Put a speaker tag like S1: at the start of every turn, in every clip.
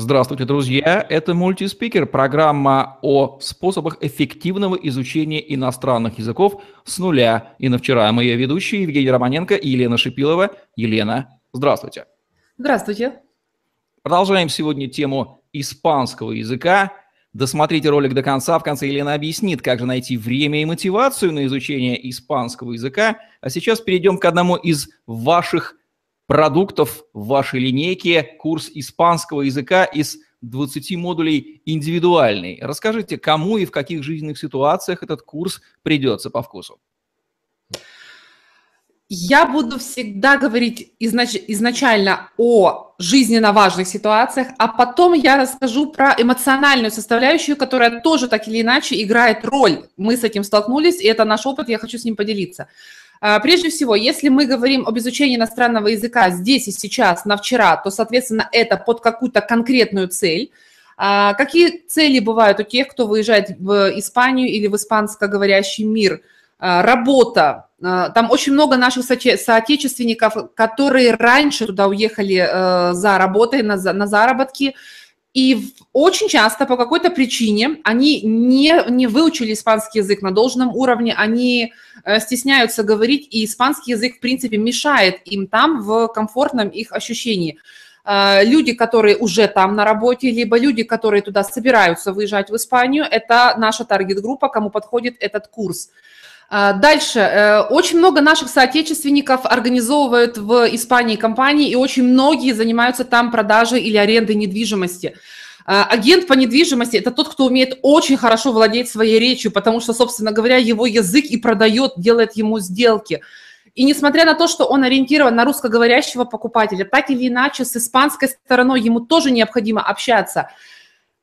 S1: Здравствуйте, друзья! Это мультиспикер, программа о способах эффективного изучения иностранных языков с нуля. И на вчера ее ведущие Евгений Романенко и Елена Шипилова. Елена, здравствуйте!
S2: Здравствуйте!
S1: Продолжаем сегодня тему испанского языка. Досмотрите ролик до конца. В конце Елена объяснит, как же найти время и мотивацию на изучение испанского языка. А сейчас перейдем к одному из ваших продуктов в вашей линейке, курс испанского языка из 20 модулей индивидуальный. Расскажите, кому и в каких жизненных ситуациях этот курс придется по вкусу?
S2: Я буду всегда говорить изнач, изначально о жизненно важных ситуациях, а потом я расскажу про эмоциональную составляющую, которая тоже так или иначе играет роль. Мы с этим столкнулись, и это наш опыт, я хочу с ним поделиться. А, прежде всего, если мы говорим об изучении иностранного языка здесь и сейчас, на вчера, то, соответственно, это под какую-то конкретную цель. А, какие цели бывают у тех, кто выезжает в Испанию или в испанско-говорящий мир? А, работа. Там очень много наших соотечественников, которые раньше туда уехали э, за работой, на заработки, и очень часто по какой-то причине они не, не выучили испанский язык на должном уровне, они э, стесняются говорить, и испанский язык, в принципе, мешает им там в комфортном их ощущении. Э, люди, которые уже там на работе, либо люди, которые туда собираются выезжать в Испанию, это наша таргет-группа, кому подходит этот курс. А, дальше. Э, очень много наших соотечественников организовывают в Испании компании, и очень многие занимаются там продажей или арендой недвижимости. А, агент по недвижимости – это тот, кто умеет очень хорошо владеть своей речью, потому что, собственно говоря, его язык и продает, делает ему сделки. И несмотря на то, что он ориентирован на русскоговорящего покупателя, так или иначе с испанской стороной ему тоже необходимо общаться –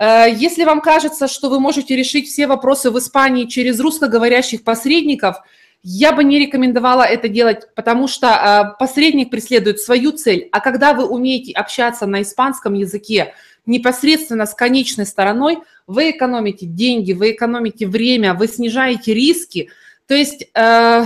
S2: если вам кажется, что вы можете решить все вопросы в Испании через русскоговорящих посредников, я бы не рекомендовала это делать, потому что э, посредник преследует свою цель, а когда вы умеете общаться на испанском языке непосредственно с конечной стороной, вы экономите деньги, вы экономите время, вы снижаете риски. То есть э,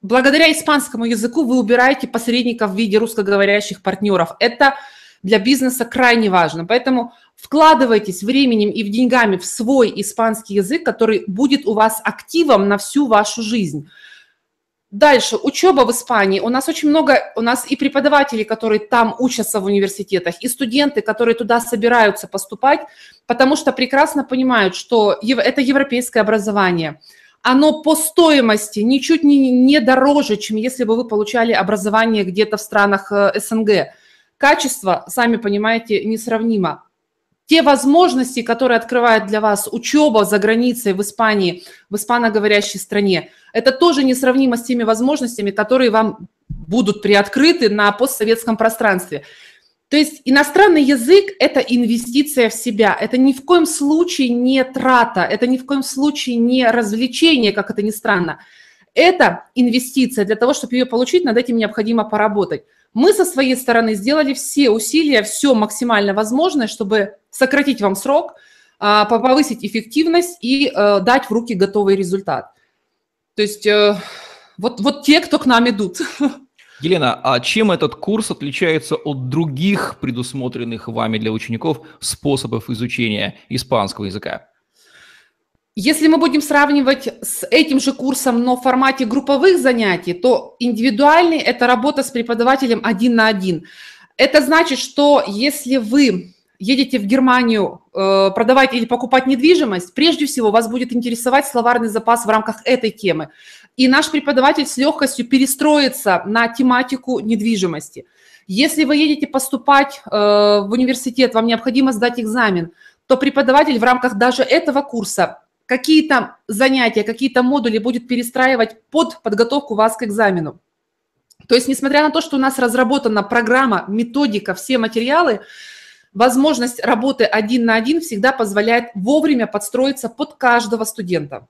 S2: благодаря испанскому языку вы убираете посредников в виде русскоговорящих партнеров. Это для бизнеса крайне важно. Поэтому вкладывайтесь временем и в деньгами в свой испанский язык, который будет у вас активом на всю вашу жизнь. Дальше, учеба в Испании. У нас очень много, у нас и преподаватели, которые там учатся в университетах, и студенты, которые туда собираются поступать, потому что прекрасно понимают, что это европейское образование. Оно по стоимости ничуть не, не дороже, чем если бы вы получали образование где-то в странах э, СНГ. Качество, сами понимаете, несравнимо. Те возможности, которые открывает для вас учеба за границей в Испании, в испаноговорящей стране, это тоже несравнимо с теми возможностями, которые вам будут приоткрыты на постсоветском пространстве. То есть иностранный язык – это инвестиция в себя, это ни в коем случае не трата, это ни в коем случае не развлечение, как это ни странно. Это инвестиция. Для того, чтобы ее получить, над этим необходимо поработать. Мы со своей стороны сделали все усилия, все максимально возможное, чтобы сократить вам срок, а, повысить эффективность и э, дать в руки готовый результат. То есть э, вот, вот те, кто к нам идут.
S1: Елена, а чем этот курс отличается от других предусмотренных вами для учеников способов изучения испанского языка?
S2: Если мы будем сравнивать с этим же курсом, но в формате групповых занятий, то индивидуальный – это работа с преподавателем один на один. Это значит, что если вы едете в Германию э, продавать или покупать недвижимость, прежде всего вас будет интересовать словарный запас в рамках этой темы. И наш преподаватель с легкостью перестроится на тематику недвижимости. Если вы едете поступать э, в университет, вам необходимо сдать экзамен, то преподаватель в рамках даже этого курса какие-то занятия, какие-то модули будет перестраивать под подготовку вас к экзамену. То есть, несмотря на то, что у нас разработана программа, методика, все материалы, возможность работы один на один всегда позволяет вовремя подстроиться под каждого студента.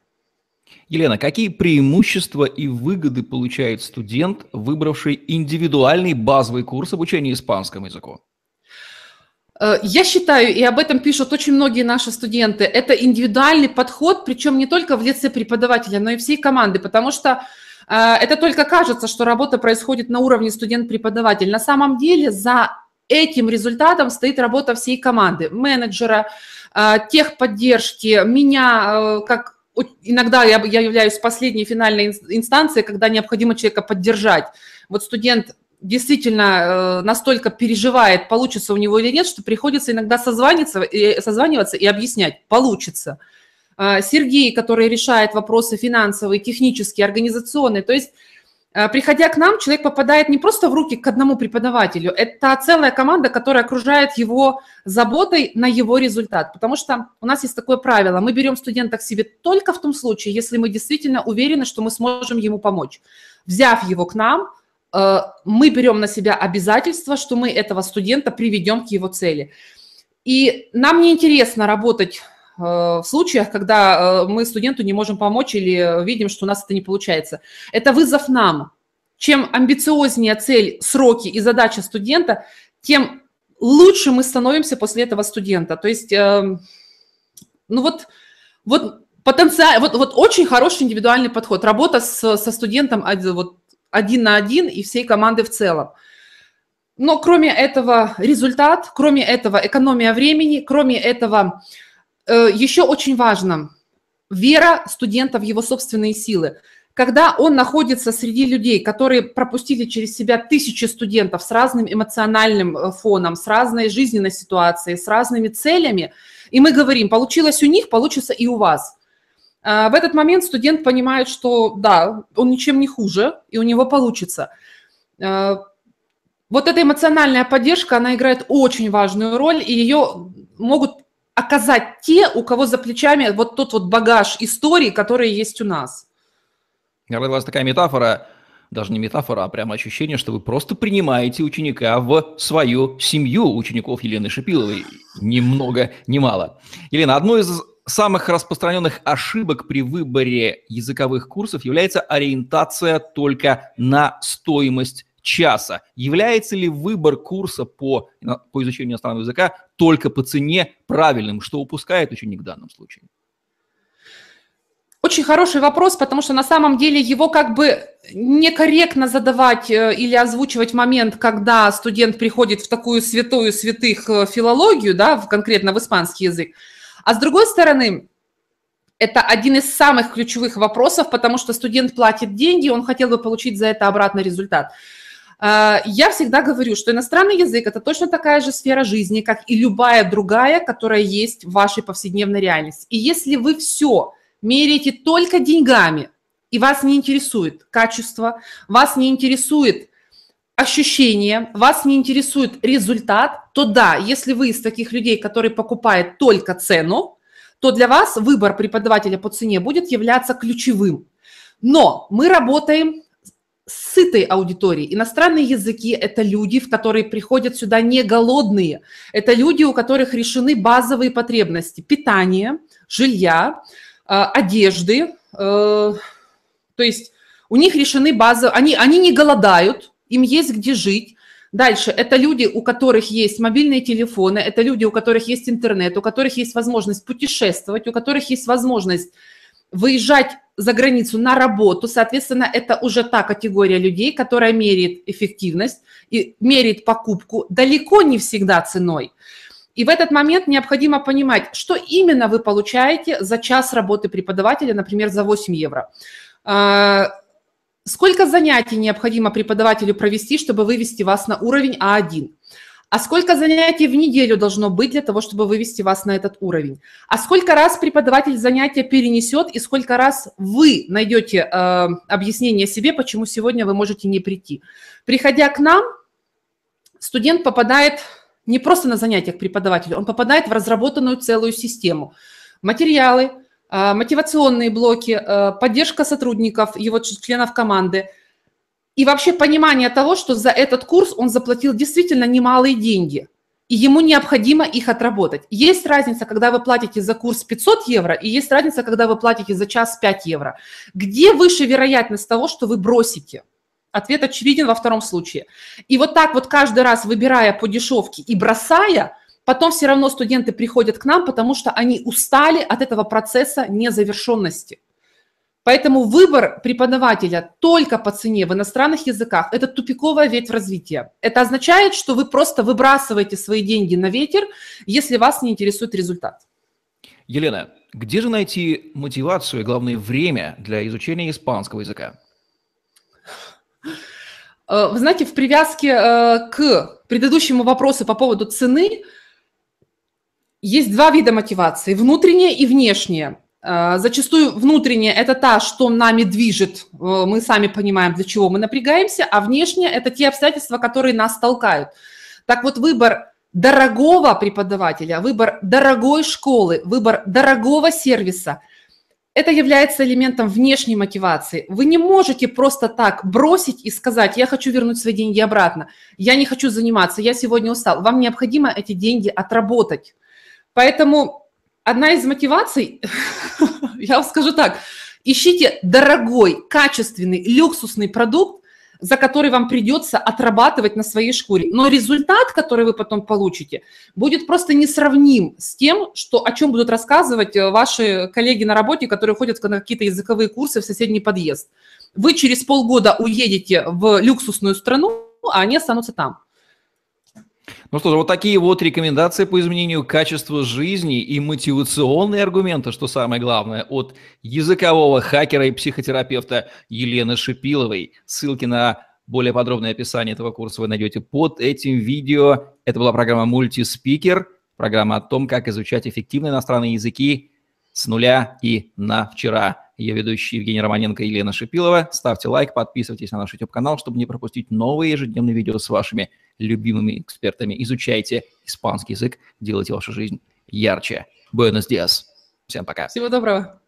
S1: Елена, какие преимущества и выгоды получает студент, выбравший индивидуальный базовый курс обучения испанскому языку?
S2: Э, я считаю, и об этом пишут очень многие наши студенты, это индивидуальный подход, причем не только в лице преподавателя, но и всей команды, потому что э, это только кажется, что работа происходит на уровне студент-преподаватель. На самом деле за этим результатом стоит работа всей команды, менеджера, э, техподдержки, меня, как иногда я, я являюсь последней финальной инстанцией, когда необходимо человека поддержать. Вот студент действительно настолько переживает, получится у него или нет, что приходится иногда созваниваться и, созваниваться и объяснять, получится. Сергей, который решает вопросы финансовые, технические, организационные. То есть Э, приходя к нам, человек попадает не просто в руки к одному преподавателю, это целая команда, которая окружает его заботой на его результат. Потому что у нас есть такое правило, мы берем студента к себе только в том случае, если мы действительно уверены, что мы сможем ему помочь. Взяв его к нам, э, мы берем на себя обязательство, что мы этого студента приведем к его цели. И нам не интересно работать Э, в случаях, когда э, мы студенту не можем помочь или видим, что у нас это не получается. Это вызов нам. Чем амбициознее цель, сроки и задача студента, тем лучше мы становимся после этого студента. То есть, ну вот, вот потенциал, вот, вот очень хороший индивидуальный подход. Работа с, со студентом вот, один на один и всей команды в целом. Но кроме этого результат, кроме этого экономия времени, кроме этого Э, еще очень важно вера студента в его собственные силы. Когда он находится среди людей, которые пропустили через себя тысячи студентов с разным эмоциональным э, фоном, с разной жизненной ситуацией, с разными целями, и мы говорим, получилось у них, получится и у вас. А, в этот момент студент понимает, что да, он ничем не хуже, и у него получится. А, вот эта эмоциональная поддержка, она играет очень важную роль, и ее могут оказать те, у кого за плечами вот тот вот багаж истории, которые есть у нас.
S1: Вас такая метафора, даже не метафора, а прямо ощущение, что вы просто принимаете ученика в свою семью учеников Елены Шипиловой. Ни много, ни мало. Елена, одной из самых распространенных ошибок при выборе языковых курсов является ориентация только на стоимость часа. Является ли выбор курса по, по изучению иностранного языка только по цене правильным, что упускает ученик в данном случае?
S2: Очень хороший вопрос, потому что на самом деле его как бы некорректно задавать э, или озвучивать момент, когда студент приходит в такую святую святых э, филологию, да, конкретно в испанский язык. А с другой стороны, это один из самых ключевых вопросов, потому что студент платит деньги, он хотел бы получить за это обратный результат. А, я всегда говорю, что иностранный язык – это точно такая же сфера жизни, как и любая другая, которая есть в вашей повседневной реальности. И если вы все меряете только деньгами, и вас не интересует качество, вас не интересует ощущение, вас не интересует результат, то да, если вы из таких людей, которые покупают только цену, то для вас выбор преподавателя по цене будет являться ключевым. Но мы работаем сытой аудитории. Иностранные языки – это люди, в которые приходят сюда не голодные. Это люди, у которых решены базовые потребности – питание, жилья, э, одежды. Э, то есть у них решены базы, они, они не голодают, им есть где жить. Дальше, это люди, у которых есть мобильные телефоны, это люди, у которых есть интернет, у которых есть возможность путешествовать, у которых есть возможность выезжать за границу на работу, соответственно, это уже та категория людей, которая меряет эффективность и меряет покупку далеко не всегда ценой. И в этот момент необходимо понимать, что именно вы получаете за час работы преподавателя, например, за 8 евро. Сколько занятий необходимо преподавателю провести, чтобы вывести вас на уровень А1? А сколько занятий в неделю должно быть для того, чтобы вывести вас на этот уровень? А сколько раз преподаватель занятия перенесет и сколько раз вы найдете э, объяснение себе, почему сегодня вы можете не прийти? Приходя к нам, студент попадает не просто на занятия к преподавателю, он попадает в разработанную целую систему. Материалы, мотивационные блоки, э, поддержка сотрудников, его членов команды – и вообще понимание того, что за этот курс он заплатил действительно немалые деньги, и ему необходимо их отработать. Есть разница, когда вы платите за курс 500 евро, и есть разница, когда вы платите за час 5 евро. Где выше вероятность того, что вы бросите? Ответ очевиден во втором случае. И вот так вот каждый раз выбирая по дешевке и бросая, потом все равно студенты приходят к нам, потому что они устали от этого процесса незавершенности. Поэтому выбор преподавателя только по цене в иностранных языках – это тупиковая ветвь развития. Это означает, что вы просто выбрасываете свои деньги на ветер, если вас не интересует результат.
S1: Елена, где же найти мотивацию и, главное, время для изучения испанского языка?
S2: Э, вы знаете, в привязке э, к предыдущему вопросу по поводу цены есть два вида мотивации – внутренняя и внешняя. Э, зачастую внутренняя – это та, что нами движет, э, мы сами понимаем, для чего мы напрягаемся, а внешняя – это те обстоятельства, которые нас толкают. Так вот, выбор дорогого преподавателя, выбор дорогой школы, выбор дорогого сервиса – это является элементом внешней мотивации. Вы не можете просто так бросить и сказать, я хочу вернуть свои деньги обратно, я не хочу заниматься, я сегодня устал. Вам необходимо эти деньги отработать. Поэтому одна из мотиваций, я вам скажу так, ищите дорогой, качественный, люксусный продукт, за который вам придется отрабатывать на своей шкуре. Но результат, который вы потом получите, будет просто несравним с тем, что, о чем будут рассказывать э, ваши коллеги на работе, которые ходят на какие-то языковые курсы в соседний подъезд. Вы через полгода уедете в люксусную страну, а они останутся там.
S1: Ну что ж, вот такие вот рекомендации по изменению качества жизни и мотивационные аргументы, что самое главное, от языкового хакера и психотерапевта Елены Шипиловой. Ссылки на более подробное описание этого курса вы найдете под этим видео. Это была программа «Мультиспикер», программа о том, как изучать эффективные иностранные языки с нуля и на вчера. Ее ведущий Евгений Романенко и Елена Шипилова. Ставьте лайк, подписывайтесь на наш YouTube-канал, чтобы не пропустить новые ежедневные видео с вашими любимыми экспертами. Изучайте испанский язык, делайте вашу жизнь ярче. Буэнос диас. Всем пока.
S2: Всего доброго.